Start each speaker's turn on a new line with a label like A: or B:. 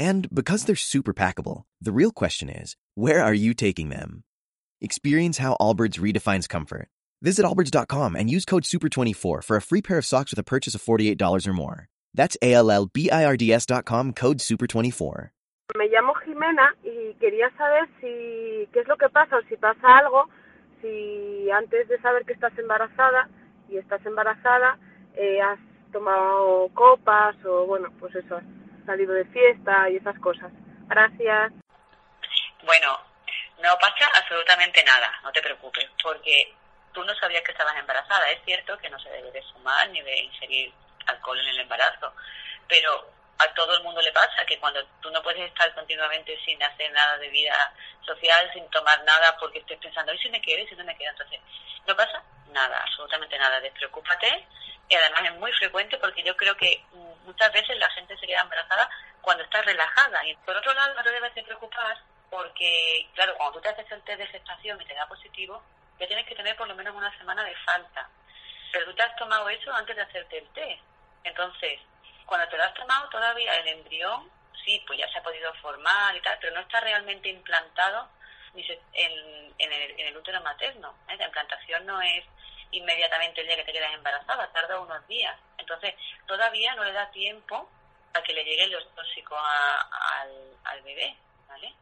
A: And because they're super packable, the real question is, where are you taking them? Experience how Allbirds redefines comfort. Visit allbirds.com and use code SUPER24 for a free pair of socks with a purchase of $48 or more. That's A-L-L-B-I-R-D-S.com code SUPER24.
B: Me llamo Jimena y quería saber si qué es lo que pasa o si pasa algo si antes de saber que estás embarazada y estás embarazada eh, has tomado copas o bueno pues eso salido de fiesta y esas cosas. Gracias.
C: Bueno, no pasa absolutamente nada, no te preocupes, porque tú no sabías que estabas embarazada. Es cierto que no se debe de fumar ni de ingerir alcohol en el embarazo, pero a todo el mundo le pasa que cuando tú no puedes estar continuamente sin hacer nada de vida social, sin tomar nada, porque estés pensando, ¿y si me quedo? ¿y si no me quedo? Entonces, no pasa nada, absolutamente nada. Despreocúpate y además es muy frecuente porque yo creo que muchas veces la gente se queda embarazada cuando está relajada. Y por otro lado, no te debes de preocupar porque, claro, cuando tú te haces el test de gestación y te da positivo, ya tienes que tener por lo menos una semana de falta. Pero tú te has tomado eso antes de hacerte el test. Entonces, cuando te lo has tomado todavía el embrión, sí, pues ya se ha podido formar y tal, pero no está realmente implantado en, en, el, útero materno. ¿eh? La implantación no es inmediatamente el día que te quedas embarazada, tarda unos días. Entonces, todavía no le da tiempo a que le lleguen los tóxicos a, al, al, bebé, ¿vale?